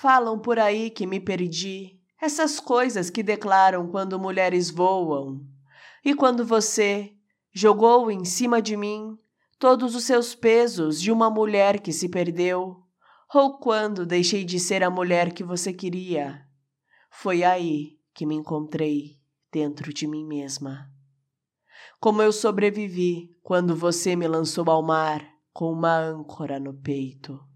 Falam por aí que me perdi, essas coisas que declaram quando mulheres voam. E quando você jogou em cima de mim todos os seus pesos de uma mulher que se perdeu, ou quando deixei de ser a mulher que você queria, foi aí que me encontrei dentro de mim mesma. Como eu sobrevivi quando você me lançou ao mar com uma âncora no peito.